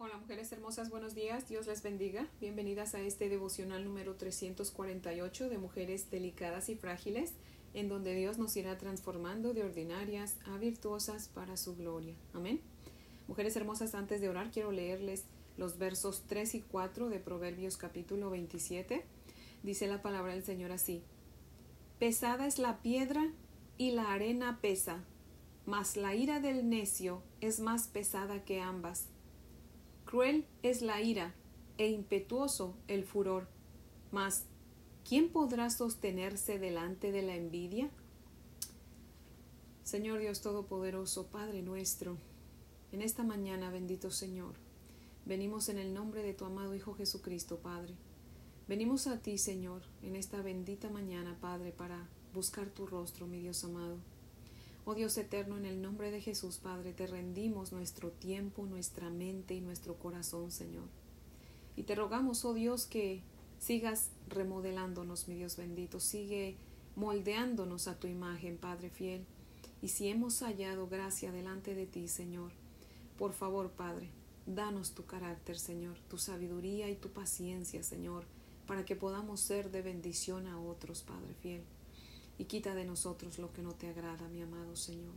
Hola mujeres hermosas, buenos días, Dios les bendiga. Bienvenidas a este devocional número 348 de mujeres delicadas y frágiles, en donde Dios nos irá transformando de ordinarias a virtuosas para su gloria. Amén. Mujeres hermosas, antes de orar quiero leerles los versos 3 y 4 de Proverbios capítulo 27. Dice la palabra del Señor así. Pesada es la piedra y la arena pesa, mas la ira del necio es más pesada que ambas. Cruel es la ira e impetuoso el furor. Mas, ¿quién podrá sostenerse delante de la envidia? Señor Dios Todopoderoso, Padre nuestro, en esta mañana, bendito Señor, venimos en el nombre de tu amado Hijo Jesucristo, Padre. Venimos a ti, Señor, en esta bendita mañana, Padre, para buscar tu rostro, mi Dios amado. Oh Dios eterno, en el nombre de Jesús, Padre, te rendimos nuestro tiempo, nuestra mente y nuestro corazón, Señor. Y te rogamos, oh Dios, que sigas remodelándonos, mi Dios bendito, sigue moldeándonos a tu imagen, Padre fiel. Y si hemos hallado gracia delante de ti, Señor, por favor, Padre, danos tu carácter, Señor, tu sabiduría y tu paciencia, Señor, para que podamos ser de bendición a otros, Padre fiel y quita de nosotros lo que no te agrada, mi amado Señor.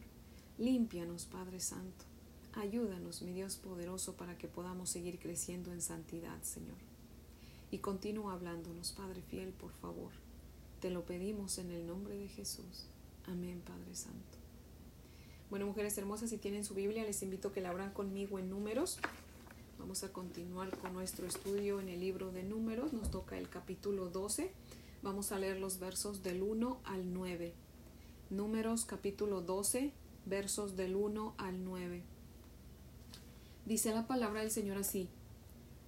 Límpianos, Padre Santo. Ayúdanos, mi Dios poderoso, para que podamos seguir creciendo en santidad, Señor. Y continúa hablándonos, Padre fiel, por favor. Te lo pedimos en el nombre de Jesús. Amén, Padre Santo. Bueno, mujeres hermosas, si tienen su Biblia, les invito a que la abran conmigo en números. Vamos a continuar con nuestro estudio en el libro de números. Nos toca el capítulo 12 Vamos a leer los versos del 1 al 9. Números capítulo 12, versos del 1 al 9. Dice la palabra del Señor así.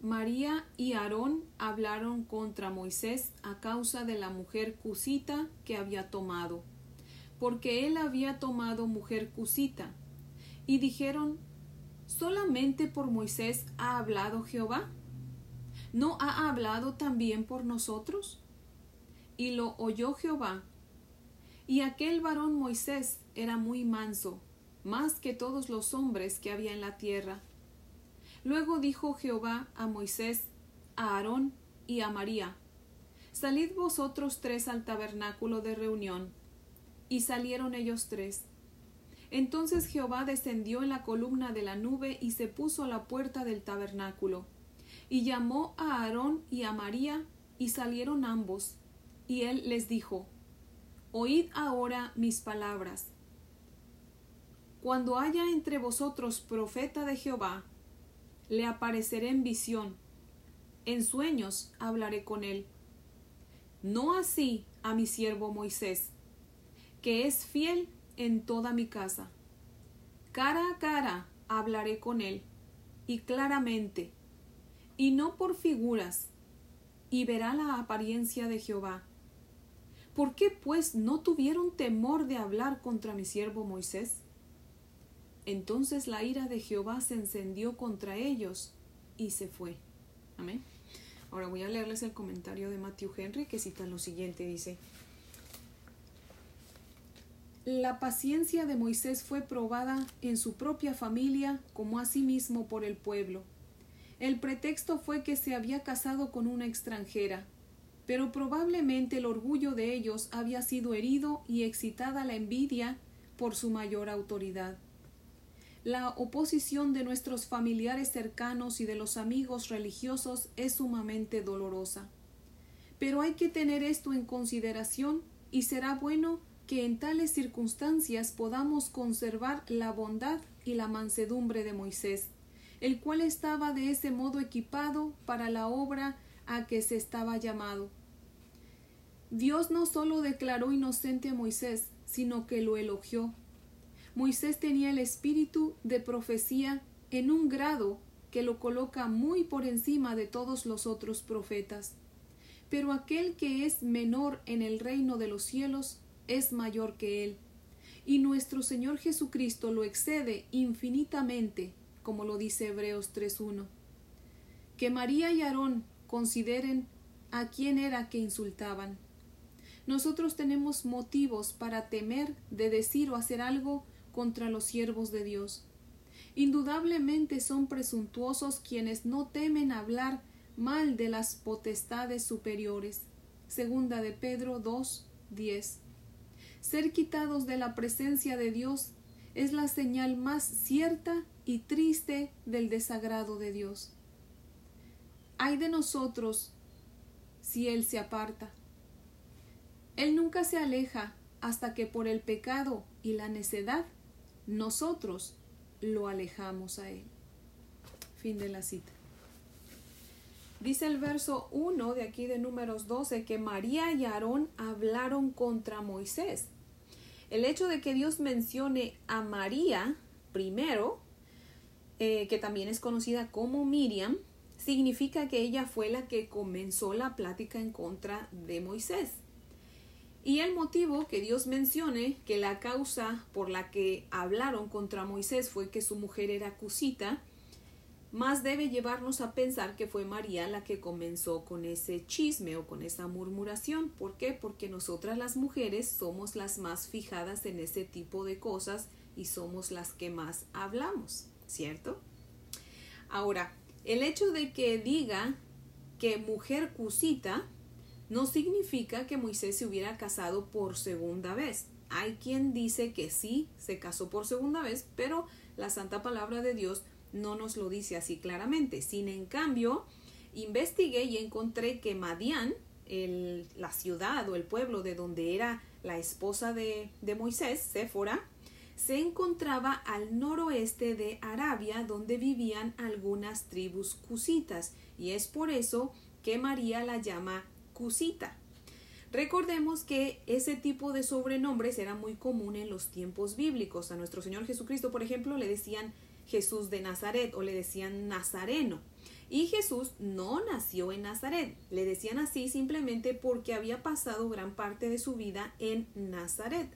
María y Aarón hablaron contra Moisés a causa de la mujer cusita que había tomado, porque él había tomado mujer cusita. Y dijeron, ¿solamente por Moisés ha hablado Jehová? ¿No ha hablado también por nosotros? Y lo oyó Jehová. Y aquel varón Moisés era muy manso, más que todos los hombres que había en la tierra. Luego dijo Jehová a Moisés, a Aarón y a María, Salid vosotros tres al tabernáculo de reunión. Y salieron ellos tres. Entonces Jehová descendió en la columna de la nube y se puso a la puerta del tabernáculo. Y llamó a Aarón y a María, y salieron ambos, y él les dijo, Oíd ahora mis palabras. Cuando haya entre vosotros profeta de Jehová, le apareceré en visión, en sueños hablaré con él. No así a mi siervo Moisés, que es fiel en toda mi casa. Cara a cara hablaré con él, y claramente, y no por figuras, y verá la apariencia de Jehová ¿Por qué pues no tuvieron temor de hablar contra mi siervo Moisés? Entonces la ira de Jehová se encendió contra ellos y se fue. Amén. Ahora voy a leerles el comentario de Matthew Henry que cita lo siguiente. Dice, la paciencia de Moisés fue probada en su propia familia como asimismo por el pueblo. El pretexto fue que se había casado con una extranjera, pero probablemente el orgullo de ellos había sido herido y excitada la envidia por su mayor autoridad. La oposición de nuestros familiares cercanos y de los amigos religiosos es sumamente dolorosa. Pero hay que tener esto en consideración y será bueno que en tales circunstancias podamos conservar la bondad y la mansedumbre de Moisés, el cual estaba de ese modo equipado para la obra a que se estaba llamado. Dios no solo declaró inocente a Moisés, sino que lo elogió. Moisés tenía el espíritu de profecía en un grado que lo coloca muy por encima de todos los otros profetas. Pero aquel que es menor en el reino de los cielos es mayor que él. Y nuestro Señor Jesucristo lo excede infinitamente, como lo dice Hebreos 3.1. Que María y Aarón consideren a quién era que insultaban. Nosotros tenemos motivos para temer de decir o hacer algo contra los siervos de Dios. Indudablemente son presuntuosos quienes no temen hablar mal de las potestades superiores. Segunda de Pedro 2, 10. Ser quitados de la presencia de Dios es la señal más cierta y triste del desagrado de Dios. Hay de nosotros si Él se aparta. Él nunca se aleja hasta que por el pecado y la necedad nosotros lo alejamos a Él. Fin de la cita. Dice el verso 1 de aquí de números 12 que María y Aarón hablaron contra Moisés. El hecho de que Dios mencione a María primero, eh, que también es conocida como Miriam, significa que ella fue la que comenzó la plática en contra de Moisés. Y el motivo que Dios mencione que la causa por la que hablaron contra Moisés fue que su mujer era cusita, más debe llevarnos a pensar que fue María la que comenzó con ese chisme o con esa murmuración. ¿Por qué? Porque nosotras las mujeres somos las más fijadas en ese tipo de cosas y somos las que más hablamos, ¿cierto? Ahora, el hecho de que diga que mujer cusita no significa que Moisés se hubiera casado por segunda vez. Hay quien dice que sí se casó por segunda vez, pero la santa palabra de Dios no nos lo dice así claramente. Sin en cambio, investigué y encontré que Madián, la ciudad o el pueblo de donde era la esposa de, de Moisés, Séfora, se encontraba al noroeste de Arabia, donde vivían algunas tribus cusitas, y es por eso que María la llama Cusita. Recordemos que ese tipo de sobrenombres era muy común en los tiempos bíblicos. A nuestro Señor Jesucristo, por ejemplo, le decían Jesús de Nazaret o le decían Nazareno. Y Jesús no nació en Nazaret. Le decían así simplemente porque había pasado gran parte de su vida en Nazaret.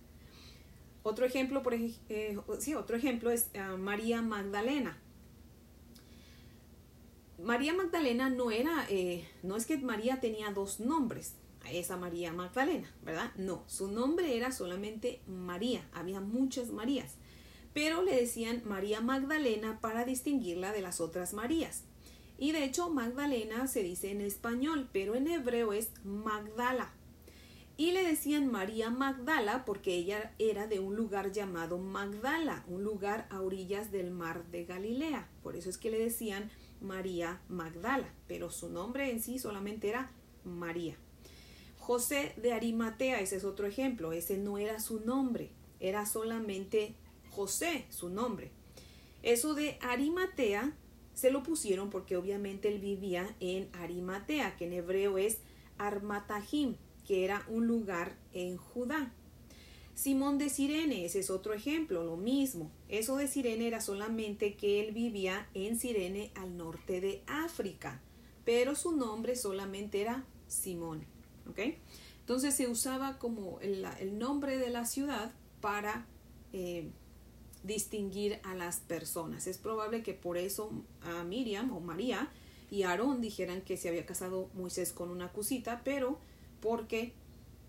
Otro ejemplo, por, eh, sí, otro ejemplo es ah, María Magdalena. María Magdalena no era, eh, no es que María tenía dos nombres, esa María Magdalena, ¿verdad? No, su nombre era solamente María, había muchas Marías, pero le decían María Magdalena para distinguirla de las otras Marías. Y de hecho Magdalena se dice en español, pero en hebreo es Magdala. Y le decían María Magdala porque ella era de un lugar llamado Magdala, un lugar a orillas del mar de Galilea. Por eso es que le decían María Magdala, pero su nombre en sí solamente era María. José de Arimatea, ese es otro ejemplo, ese no era su nombre, era solamente José su nombre. Eso de Arimatea se lo pusieron porque obviamente él vivía en Arimatea, que en hebreo es Armatahim, que era un lugar en Judá. Simón de Sirene, ese es otro ejemplo, lo mismo. Eso de Sirene era solamente que él vivía en Sirene al norte de África, pero su nombre solamente era Simón. Entonces se usaba como el, nombre de la ciudad para eh, distinguir a las personas. Es probable que por eso a Miriam o María y Aarón dijeran que se había casado Moisés con una cusita, pero porque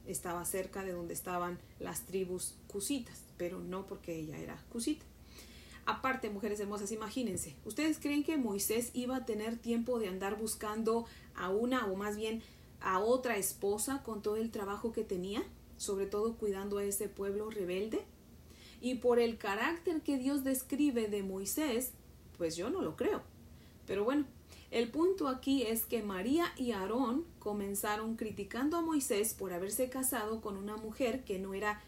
estaba cerca de donde estaban las tribus cusitas, pero no porque ella era cusita. Aparte, mujeres hermosas, imagínense, ¿ustedes creen que Moisés iba a tener tiempo de andar buscando a una o más bien a otra esposa con todo el trabajo que tenía, sobre todo cuidando a ese pueblo rebelde? Y por el carácter que Dios describe de Moisés, pues yo no lo creo. Pero bueno, el punto aquí es que María y Aarón comenzaron criticando a Moisés por haberse casado con una mujer que no era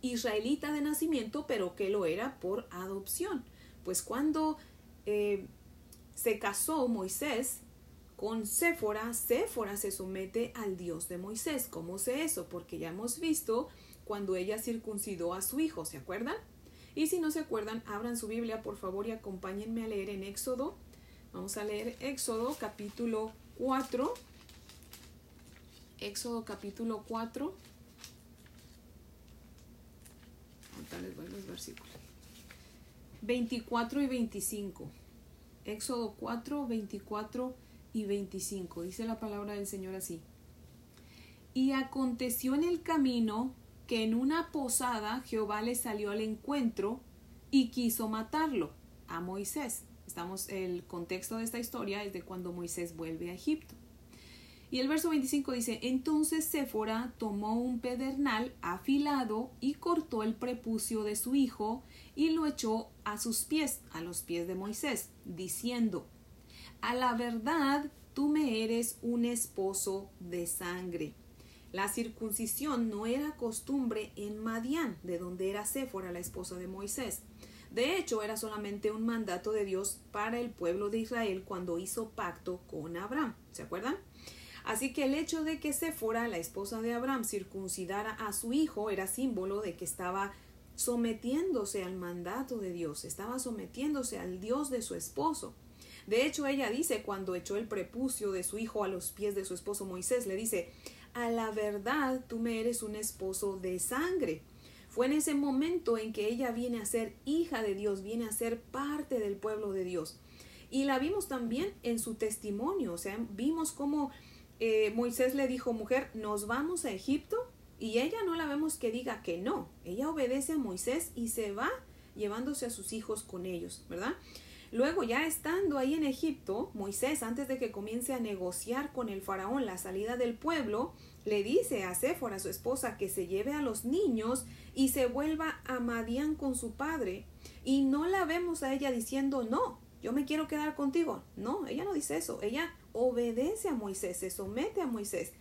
israelita de nacimiento, pero que lo era por adopción. Pues cuando eh, se casó Moisés con Séfora, Séfora se somete al Dios de Moisés. ¿Cómo sé eso? Porque ya hemos visto cuando ella circuncidó a su hijo, ¿se acuerdan? Y si no se acuerdan, abran su Biblia por favor y acompáñenme a leer en Éxodo Vamos a leer Éxodo capítulo 4. Éxodo capítulo 4. les voy los versículos. 24 y 25. Éxodo 4, 24 y 25. Dice la palabra del Señor así. Y aconteció en el camino que en una posada Jehová le salió al encuentro y quiso matarlo a Moisés. Estamos, el contexto de esta historia es de cuando Moisés vuelve a Egipto. Y el verso 25 dice, entonces Séfora tomó un pedernal afilado y cortó el prepucio de su hijo y lo echó a sus pies, a los pies de Moisés, diciendo, a la verdad tú me eres un esposo de sangre. La circuncisión no era costumbre en Madián, de donde era Séfora la esposa de Moisés. De hecho, era solamente un mandato de Dios para el pueblo de Israel cuando hizo pacto con Abraham. ¿Se acuerdan? Así que el hecho de que Séfora, la esposa de Abraham, circuncidara a su hijo era símbolo de que estaba sometiéndose al mandato de Dios, estaba sometiéndose al Dios de su esposo. De hecho, ella dice cuando echó el prepucio de su hijo a los pies de su esposo Moisés, le dice, a la verdad tú me eres un esposo de sangre. Fue en ese momento en que ella viene a ser hija de Dios, viene a ser parte del pueblo de Dios. Y la vimos también en su testimonio, o sea, vimos cómo eh, Moisés le dijo, mujer, nos vamos a Egipto, y ella no la vemos que diga que no, ella obedece a Moisés y se va llevándose a sus hijos con ellos, ¿verdad? Luego, ya estando ahí en Egipto, Moisés, antes de que comience a negociar con el faraón la salida del pueblo, le dice a Séfora, su esposa, que se lleve a los niños y se vuelva a Madián con su padre. Y no la vemos a ella diciendo, no, yo me quiero quedar contigo. No, ella no dice eso. Ella obedece a Moisés, se somete a Moisés.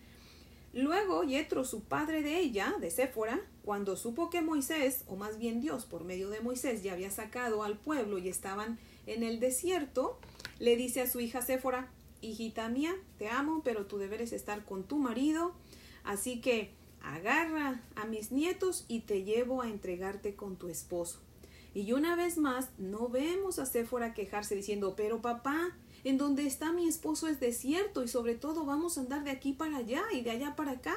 Luego Yetro, su padre de ella, de Séfora, cuando supo que Moisés, o más bien Dios por medio de Moisés, ya había sacado al pueblo y estaban en el desierto, le dice a su hija Séfora, hijita mía, te amo, pero tu deber es estar con tu marido, así que agarra a mis nietos y te llevo a entregarte con tu esposo. Y una vez más, no vemos a Séfora quejarse diciendo, pero papá, en donde está mi esposo es desierto y sobre todo vamos a andar de aquí para allá y de allá para acá.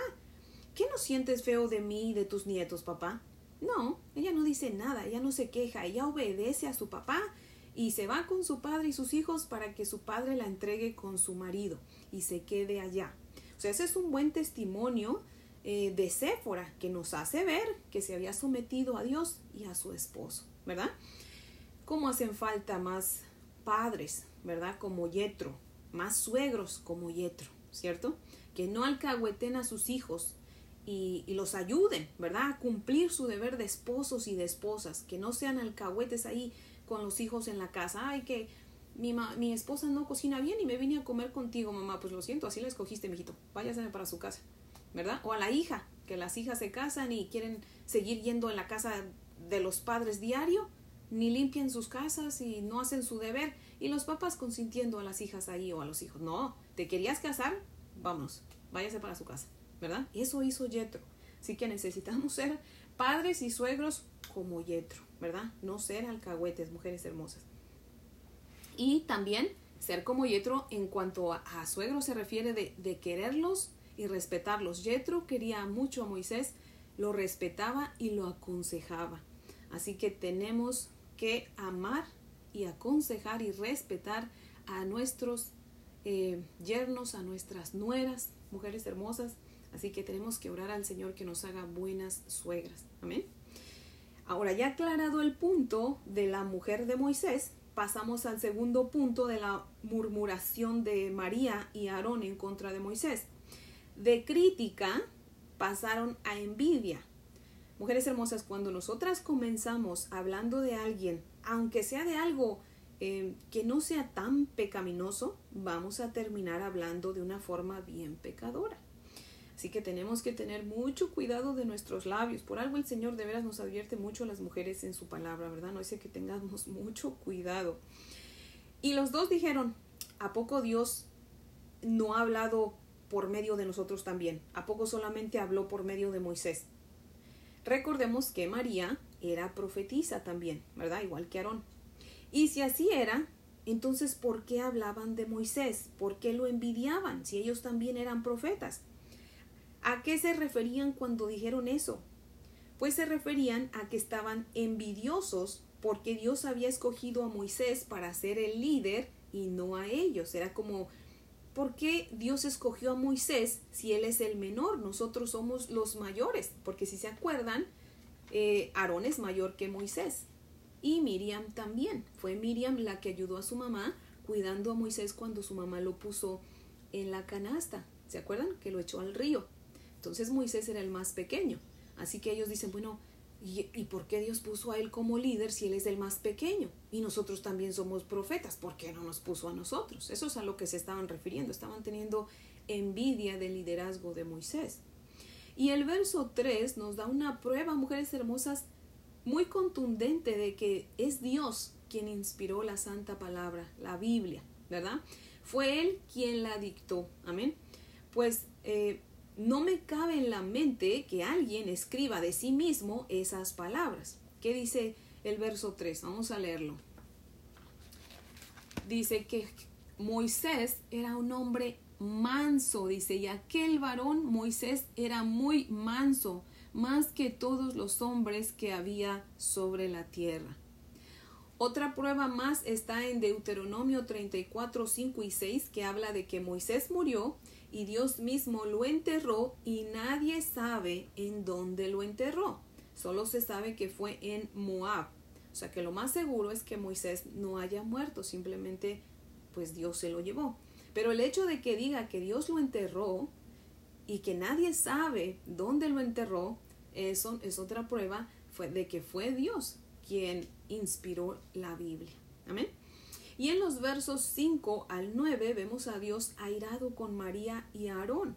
¿Qué no sientes feo de mí y de tus nietos, papá? No, ella no dice nada, ella no se queja, ella obedece a su papá y se va con su padre y sus hijos para que su padre la entregue con su marido y se quede allá. O sea, ese es un buen testimonio eh, de Séfora que nos hace ver que se había sometido a Dios y a su esposo, ¿verdad? ¿Cómo hacen falta más padres, ¿verdad? Como Yetro, más suegros como Yetro, ¿cierto? Que no alcahueten a sus hijos y, y, los ayuden, ¿verdad? A cumplir su deber de esposos y de esposas, que no sean alcahuetes ahí con los hijos en la casa. Ay, que mi, mi esposa no cocina bien y me vine a comer contigo, mamá. Pues lo siento, así la escogiste, mijito. Váyase para su casa, ¿verdad? O a la hija, que las hijas se casan y quieren seguir yendo en la casa de los padres diario, ni limpian sus casas y no hacen su deber. Y los papás consintiendo a las hijas ahí o a los hijos. No, ¿te querías casar? Vamos, váyase para su casa, ¿verdad? Eso hizo Yetro. Así que necesitamos ser padres y suegros como Yetro. ¿Verdad? No ser alcahuetes, mujeres hermosas. Y también ser como Yetro en cuanto a, suegro se refiere de, de, quererlos y respetarlos. Yetro quería mucho a Moisés, lo respetaba y lo aconsejaba. Así que tenemos que amar y aconsejar y respetar a nuestros eh, yernos, a nuestras nueras, mujeres hermosas. Así que tenemos que orar al Señor que nos haga buenas suegras. Amén. Ahora, ya aclarado el punto de la mujer de Moisés, pasamos al segundo punto de la murmuración de María y Aarón en contra de Moisés. De crítica pasaron a envidia. Mujeres hermosas, cuando nosotras comenzamos hablando de alguien, aunque sea de algo eh, que no sea tan pecaminoso, vamos a terminar hablando de una forma bien pecadora. Así que tenemos que tener mucho cuidado de nuestros labios. Por algo el Señor de veras nos advierte mucho a las mujeres en su palabra, ¿verdad? No dice que tengamos mucho cuidado. Y los dos dijeron, ¿a poco Dios no ha hablado por medio de nosotros también? ¿A poco solamente habló por medio de Moisés? Recordemos que María era profetisa también, ¿verdad? Igual que Aarón. Y si así era, entonces ¿por qué hablaban de Moisés? ¿Por qué lo envidiaban si ellos también eran profetas? ¿A qué se referían cuando dijeron eso? Pues se referían a que estaban envidiosos porque Dios había escogido a Moisés para ser el líder y no a ellos. Era como, ¿por qué Dios escogió a Moisés si él es el menor? Nosotros somos los mayores, porque si se acuerdan, eh, Aarón es mayor que Moisés. y Miriam también. Fue Miriam la que ayudó a su mamá cuidando a Moisés cuando su mamá lo puso en la canasta. ¿Se acuerdan? Que lo echó al río. Entonces Moisés era el más pequeño. Así que ellos dicen, bueno, ¿y, ¿y, por qué Dios puso a él como líder si él es el más pequeño? Y nosotros también somos profetas, ¿por qué no nos puso a nosotros? Eso es a lo que se estaban refiriendo. Estaban teniendo envidia del liderazgo de Moisés. Y el verso 3 nos da una prueba, mujeres hermosas, muy contundente de que es Dios quien inspiró la santa palabra, la Biblia, ¿verdad? Fue Él quien la dictó, amén. Pues eh, no me cabe en la mente que alguien escriba de sí mismo esas palabras. ¿Qué dice el verso 3? Vamos a leerlo. Dice que Moisés era un hombre manso, dice, y aquel varón Moisés era muy manso, más que todos los hombres que había sobre la tierra. Otra prueba más está en Deuteronomio 34, 5 y 6, que habla de que Moisés murió y Dios mismo lo enterró y nadie sabe en dónde lo enterró. Solo se sabe que fue en Moab. O sea que lo más seguro es que Moisés no haya muerto, simplemente pues Dios se lo llevó. Pero el hecho de que diga que Dios lo enterró y que nadie sabe dónde lo enterró, eso es otra prueba de que fue Dios quien inspiró la Biblia. Amén. Y en los versos 5 al 9 vemos a Dios airado con María y Aarón.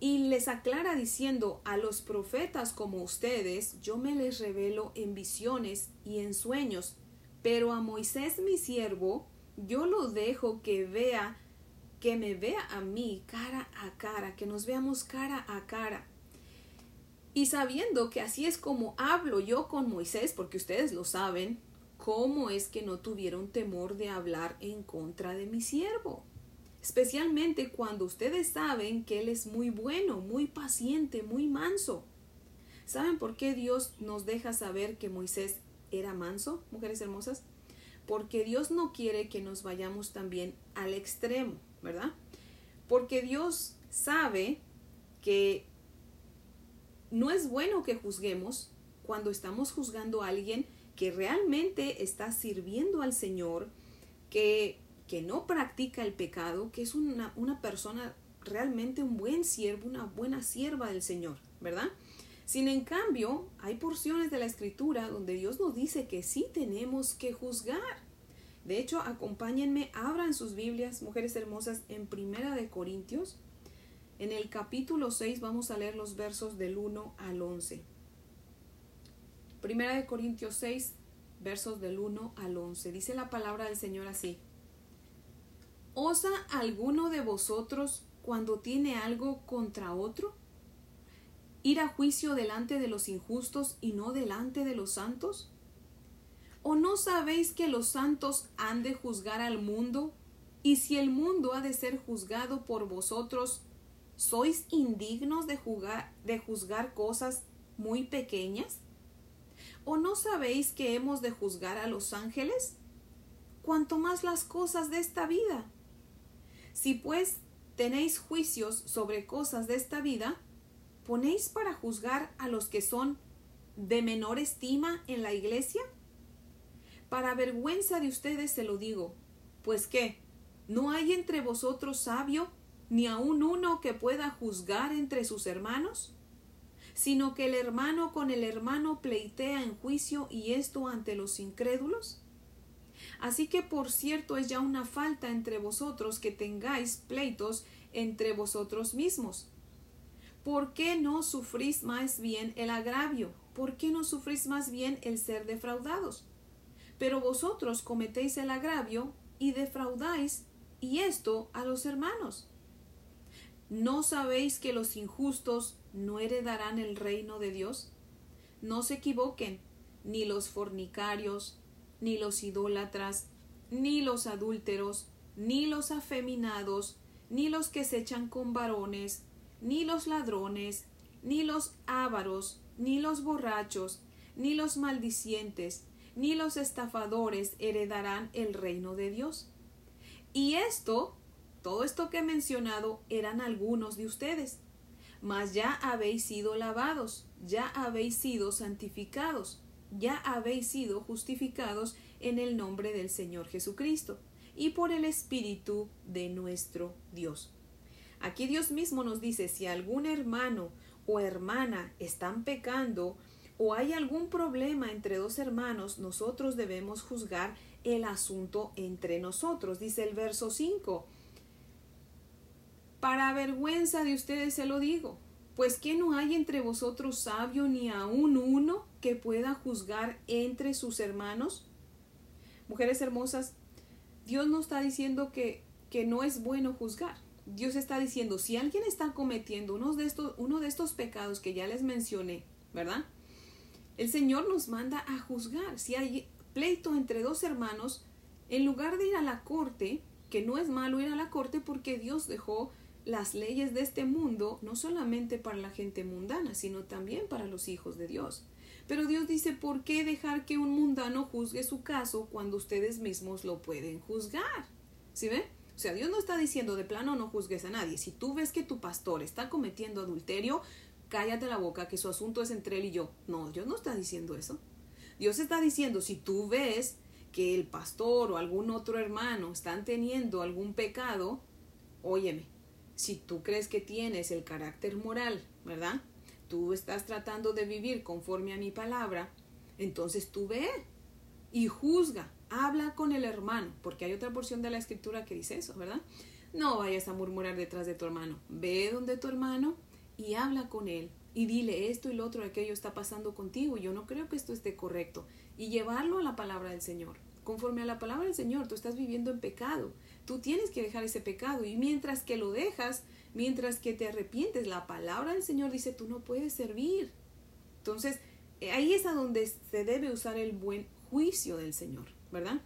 Y les aclara diciendo, a los profetas como ustedes, yo me les revelo en visiones y en sueños, pero a Moisés mi siervo, yo lo dejo que vea que me vea a mí cara a cara, que nos veamos cara a cara. Y sabiendo que así es como hablo yo con Moisés, porque ustedes lo saben, ¿cómo es que no tuvieron temor de hablar en contra de mi siervo? Especialmente cuando ustedes saben que Él es muy bueno, muy paciente, muy manso. ¿Saben por qué Dios nos deja saber que Moisés era manso, mujeres hermosas? Porque Dios no quiere que nos vayamos también al extremo. ¿verdad? Porque Dios sabe que no es bueno que juzguemos cuando estamos juzgando a alguien que realmente está sirviendo al Señor, que, que no practica el pecado, que es una, una persona realmente un buen siervo, una buena sierva del Señor, ¿verdad? Sin en cambio, hay porciones de la escritura donde Dios nos dice que sí tenemos que juzgar. De hecho, acompáñenme, abran sus Biblias, mujeres hermosas, en Primera de Corintios. En el capítulo 6 vamos a leer los versos del 1 al 11. Primera de Corintios 6, versos del 1 al 11. Dice la palabra del Señor así. ¿Osa alguno de vosotros cuando tiene algo contra otro? ¿Ir a juicio delante de los injustos y no delante de los santos? ¿O no sabéis que los santos han de juzgar al mundo? Y si el mundo ha de ser juzgado por vosotros, ¿sois indignos de, de juzgar cosas muy pequeñas? ¿O no sabéis que hemos de juzgar a los ángeles? Cuanto más las cosas de esta vida. Si pues tenéis juicios sobre cosas de esta vida, ¿ponéis para juzgar a los que son de menor estima en la iglesia? Para vergüenza de ustedes se lo digo. Pues qué, ¿no hay entre vosotros sabio, ni aun uno que pueda juzgar entre sus hermanos? Sino que el hermano con el hermano pleitea en juicio y esto ante los incrédulos. Así que por cierto es ya una falta entre vosotros que tengáis pleitos entre vosotros mismos. ¿Por qué no sufrís más bien el agravio? ¿Por qué no sufrís más bien el ser defraudados? Pero vosotros cometéis el agravio y defraudáis, y esto a los hermanos. ¿No sabéis que los injustos no heredarán el reino de Dios? No se equivoquen, ni los fornicarios, ni los idólatras, ni los adúlteros, ni los afeminados, ni los que se echan con varones, ni los ladrones, ni los ávaros, ni los borrachos, ni los maldicientes, ni los estafadores heredarán el reino de Dios. Y esto, todo esto que he mencionado, eran algunos de ustedes. Mas ya habéis sido lavados, ya habéis sido santificados, ya habéis sido justificados en el nombre del Señor Jesucristo y por el Espíritu de nuestro Dios. Aquí Dios mismo nos dice, si algún hermano o hermana están pecando o hay algún problema entre dos hermanos, nosotros debemos juzgar el asunto entre nosotros, dice el verso 5. Para vergüenza de ustedes se lo digo, pues que no hay entre vosotros sabio ni aun uno que pueda juzgar entre sus hermanos. Mujeres hermosas, Dios no está diciendo que, que no es bueno juzgar. Dios está diciendo, si alguien está cometiendo uno de, estos, uno de estos pecados que ya les mencioné, ¿verdad? El Señor nos manda a juzgar. Si hay pleito entre dos hermanos, en lugar de ir a la corte, que no es malo ir a la corte porque Dios dejó las leyes de este mundo no solamente para la gente mundana, sino también para los hijos de Dios. Pero Dios dice, ¿por qué dejar que un mundano juzgue su caso cuando ustedes mismos lo pueden juzgar? ¿Sí ve? O sea, Dios no está diciendo de plano no juzgues a nadie. Si tú ves que tu pastor está cometiendo adulterio, cállate la boca, que su asunto es entre él y yo. No, Dios no está diciendo eso. Dios está diciendo, si tú ves que el pastor o algún otro hermano están teniendo algún pecado, óyeme, si tú crees que tienes el carácter moral, ¿verdad? Tú estás tratando de vivir conforme a mi palabra, entonces tú ve y juzga, habla con el hermano, porque hay otra porción de la escritura que dice eso, ¿verdad? No vayas a murmurar detrás de tu hermano, ve donde tu hermano y habla con él y dile esto y lo otro, aquello está pasando contigo, yo no creo que esto esté correcto, y llevarlo a la palabra del Señor. Conforme a la palabra del Señor, tú estás viviendo en pecado, tú tienes que dejar ese pecado, y mientras que lo dejas, mientras que te arrepientes, la palabra del Señor dice, tú no puedes servir. Entonces, eh, ahí es a donde se debe usar el buen juicio del Señor, ¿verdad?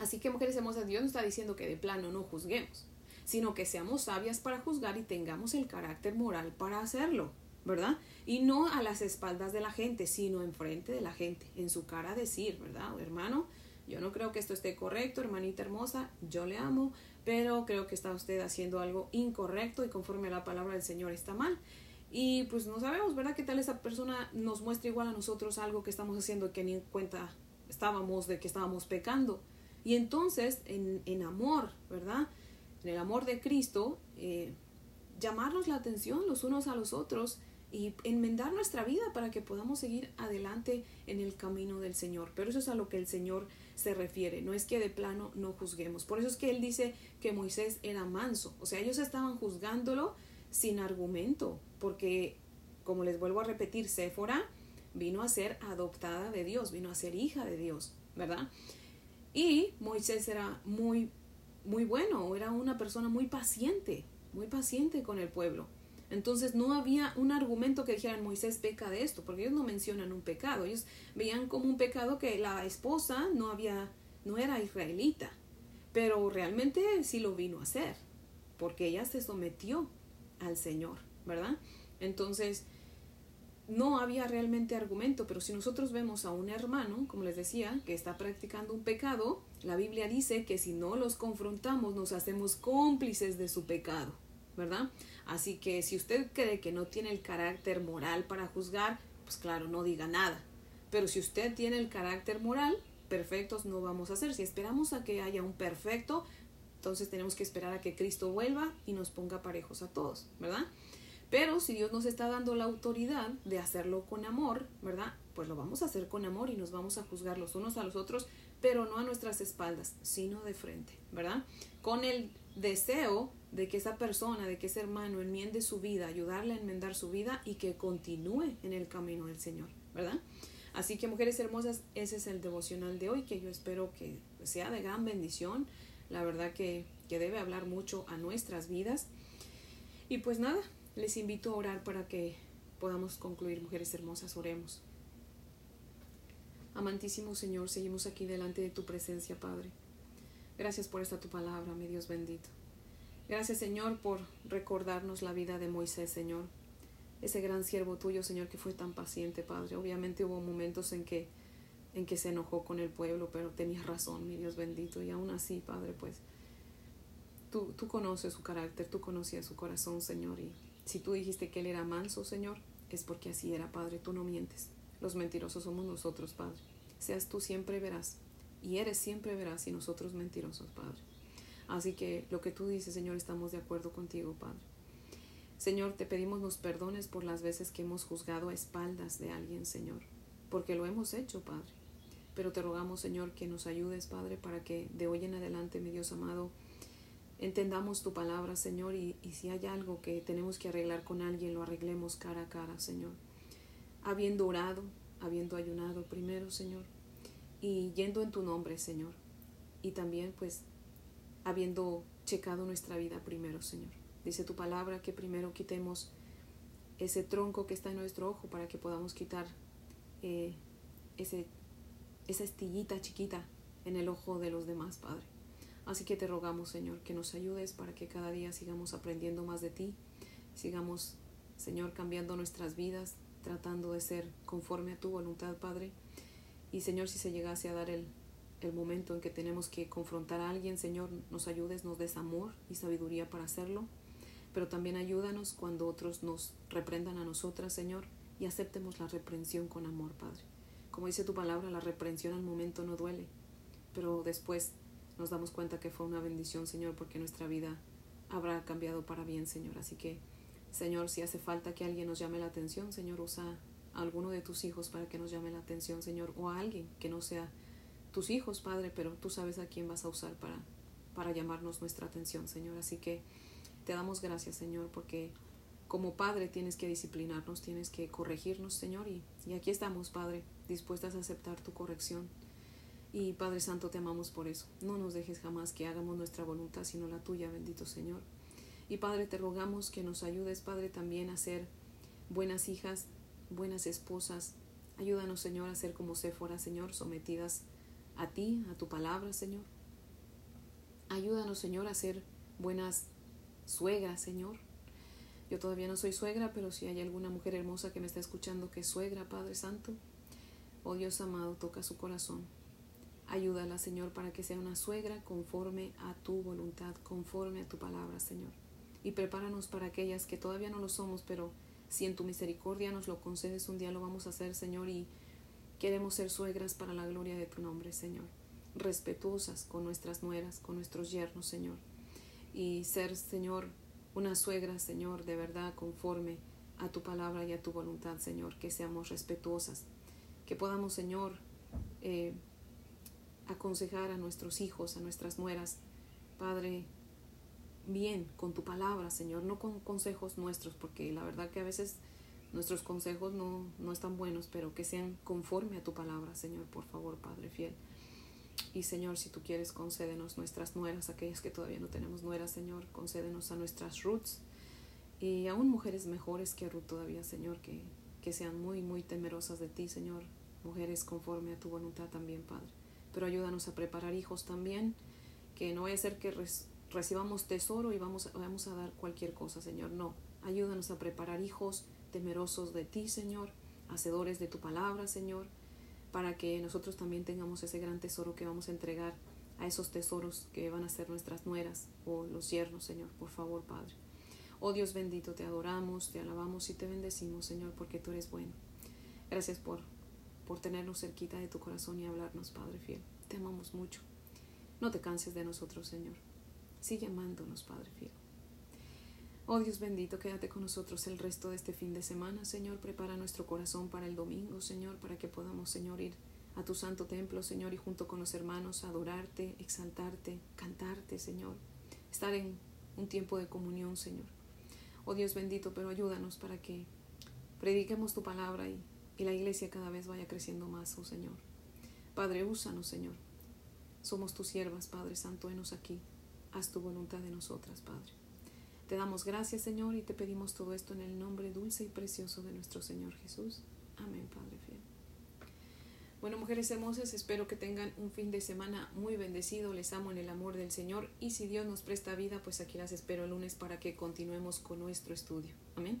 Así que mujeres hermosas, Dios no está diciendo que de plano no juzguemos, sino que seamos sabias para juzgar y tengamos el carácter moral para hacerlo. ¿verdad? Y no a las espaldas de la gente, sino enfrente de la gente, en su cara decir, ¿verdad? Hermano, yo no creo que esto esté correcto, hermanita hermosa, yo le amo, pero creo que está usted haciendo algo incorrecto y conforme a la palabra del Señor está mal. Y pues no sabemos, ¿verdad? ¿Qué tal esa persona nos muestra igual a nosotros algo que estamos haciendo que ni en cuenta estábamos de que estábamos pecando? Y entonces, en, en amor, ¿verdad? En el amor de Cristo, eh, llamarnos la atención los unos a los otros y enmendar nuestra vida para que podamos seguir adelante en el camino del Señor. Pero eso es a lo que el Señor se refiere, no es que de plano no juzguemos. Por eso es que Él dice que Moisés era manso, o sea, ellos estaban juzgándolo sin argumento, porque, como les vuelvo a repetir, Séfora vino a ser adoptada de Dios, vino a ser hija de Dios, ¿verdad? Y Moisés era muy, muy bueno, era una persona muy paciente, muy paciente con el pueblo. Entonces no había un argumento que dijeran Moisés peca de esto, porque ellos no mencionan un pecado, ellos veían como un pecado que la esposa no había, no era israelita, pero realmente sí lo vino a hacer, porque ella se sometió al Señor, ¿verdad? Entonces no había realmente argumento, pero si nosotros vemos a un hermano, como les decía, que está practicando un pecado, la Biblia dice que si no los confrontamos nos hacemos cómplices de su pecado, ¿verdad? Así que si usted cree que no tiene el carácter moral para juzgar, pues claro, no diga nada. Pero si usted tiene el carácter moral, perfectos no vamos a ser. Si esperamos a que haya un perfecto, entonces tenemos que esperar a que Cristo vuelva y nos ponga parejos a todos, ¿verdad? Pero si Dios nos está dando la autoridad de hacerlo con amor, ¿verdad? Pues lo vamos a hacer con amor y nos vamos a juzgar los unos a los otros, pero no a nuestras espaldas, sino de frente, ¿verdad? Con el deseo de que esa persona, de que ese hermano enmiende su vida, ayudarle a enmendar su vida y que continúe en el camino del Señor, ¿verdad? Así que mujeres hermosas, ese es el devocional de hoy que yo espero que sea de gran bendición. La verdad que, que debe hablar mucho a nuestras vidas. Y pues nada, les invito a orar para que podamos concluir, mujeres hermosas, oremos. Amantísimo Señor, seguimos aquí delante de tu presencia, Padre. Gracias por esta tu palabra, mi Dios bendito. Gracias, Señor, por recordarnos la vida de Moisés, Señor. Ese gran siervo tuyo, Señor, que fue tan paciente, Padre. Obviamente hubo momentos en que, en que se enojó con el pueblo, pero tenías razón, mi Dios bendito. Y aún así, Padre, pues tú, tú conoces su carácter, tú conocías su corazón, Señor. Y si tú dijiste que él era manso, Señor, es porque así era, Padre. Tú no mientes. Los mentirosos somos nosotros, Padre. Seas tú siempre verás. Y eres siempre verás y nosotros mentirosos, Padre. Así que lo que tú dices, Señor, estamos de acuerdo contigo, Padre. Señor, te pedimos nos perdones por las veces que hemos juzgado a espaldas de alguien, Señor, porque lo hemos hecho, Padre. Pero te rogamos, Señor, que nos ayudes, Padre, para que de hoy en adelante, mi Dios amado, entendamos tu palabra, Señor, y, y si hay algo que tenemos que arreglar con alguien, lo arreglemos cara a cara, Señor. Habiendo orado, habiendo ayunado primero, Señor, y yendo en tu nombre, Señor. Y también, pues, habiendo checado nuestra vida primero, Señor. Dice tu palabra que primero quitemos ese tronco que está en nuestro ojo para que podamos quitar eh, ese, esa estillita chiquita en el ojo de los demás, Padre. Así que te rogamos, Señor, que nos ayudes para que cada día sigamos aprendiendo más de ti, sigamos, Señor, cambiando nuestras vidas, tratando de ser conforme a tu voluntad, Padre. Y, Señor, si se llegase a dar el, el momento en que tenemos que confrontar a alguien, Señor, nos ayudes, nos des amor y sabiduría para hacerlo pero también ayúdanos cuando otros nos reprendan a nosotras, Señor, y aceptemos la reprensión con amor, Padre. Como dice tu palabra, la reprensión al momento no duele, pero después nos damos cuenta que fue una bendición, Señor, porque nuestra vida habrá cambiado para bien, Señor. Así que, Señor, si hace falta que alguien nos llame la atención, Señor, usa a alguno de tus hijos para que nos llame la atención, Señor, o a alguien que no sea tus hijos, Padre, pero tú sabes a quién vas a usar para, para llamarnos nuestra atención, Señor. Así que te damos gracias, Señor, porque como Padre tienes que disciplinarnos, tienes que corregirnos, Señor, y, y aquí estamos, Padre, dispuestas a aceptar tu corrección. Y Padre Santo, te amamos por eso. No nos dejes jamás que hagamos nuestra voluntad, sino la tuya, bendito Señor. Y Padre, te rogamos que nos ayudes, Padre, también a ser buenas hijas, buenas esposas. Ayúdanos, Señor, a ser como Séfora, Señor, sometidas a ti, a tu palabra, Señor. Ayúdanos, Señor, a ser buenas suegra, Señor. Yo todavía no soy suegra, pero si hay alguna mujer hermosa que me está escuchando que es suegra, Padre Santo, oh Dios amado, toca su corazón. Ayúdala, Señor, para que sea una suegra conforme a tu voluntad, conforme a tu palabra, Señor. Y prepáranos para aquellas que todavía no lo somos, pero si en tu misericordia nos lo concedes, un día lo vamos a hacer, Señor, y queremos ser suegras para la gloria de tu nombre, Señor. Respetuosas con nuestras nueras, con nuestros yernos, Señor. Y ser, Señor, una suegra, Señor, de verdad conforme a tu palabra y a tu voluntad, Señor, que seamos respetuosas, que podamos, Señor, eh, aconsejar a nuestros hijos, a nuestras nueras, Padre, bien con tu palabra, Señor, no con consejos nuestros, porque la verdad que a veces nuestros consejos no, no están buenos, pero que sean conforme a tu palabra, Señor, por favor, Padre fiel. Y Señor, si tú quieres, concédenos nuestras nueras, aquellas que todavía no tenemos nueras, Señor, concédenos a nuestras roots y aún mujeres mejores que Ruth todavía, Señor, que, que sean muy, muy temerosas de ti, Señor, mujeres conforme a tu voluntad también, Padre. Pero ayúdanos a preparar hijos también, que no vaya a ser que recibamos tesoro y vamos, vamos a dar cualquier cosa, Señor. No, ayúdanos a preparar hijos temerosos de ti, Señor, hacedores de tu palabra, Señor para que nosotros también tengamos ese gran tesoro que vamos a entregar a esos tesoros que van a ser nuestras nueras o los yernos, Señor, por favor, Padre. Oh Dios bendito, te adoramos, te alabamos y te bendecimos, Señor, porque tú eres bueno. Gracias por, por tenernos cerquita de tu corazón y hablarnos, Padre fiel. Te amamos mucho. No te canses de nosotros, Señor. Sigue amándonos, Padre fiel. Oh Dios bendito, quédate con nosotros el resto de este fin de semana, Señor. Prepara nuestro corazón para el domingo, Señor, para que podamos, Señor, ir a tu santo templo, Señor, y junto con los hermanos adorarte, exaltarte, cantarte, Señor. Estar en un tiempo de comunión, Señor. Oh Dios bendito, pero ayúdanos para que prediquemos tu palabra y, la iglesia cada vez vaya creciendo más, oh Señor. Padre, úsanos, Señor. Somos tus siervas, Padre Santo, enos aquí. Haz tu voluntad de nosotras, Padre. Te damos gracias, Señor, y te pedimos todo esto en el nombre dulce y precioso de nuestro Señor Jesús. Amén, Padre fiel. Bueno, mujeres hermosas, espero que tengan un fin de semana muy bendecido. Les amo en el amor del Señor y si Dios nos presta vida, pues aquí las espero el lunes para que continuemos con nuestro estudio. Amén.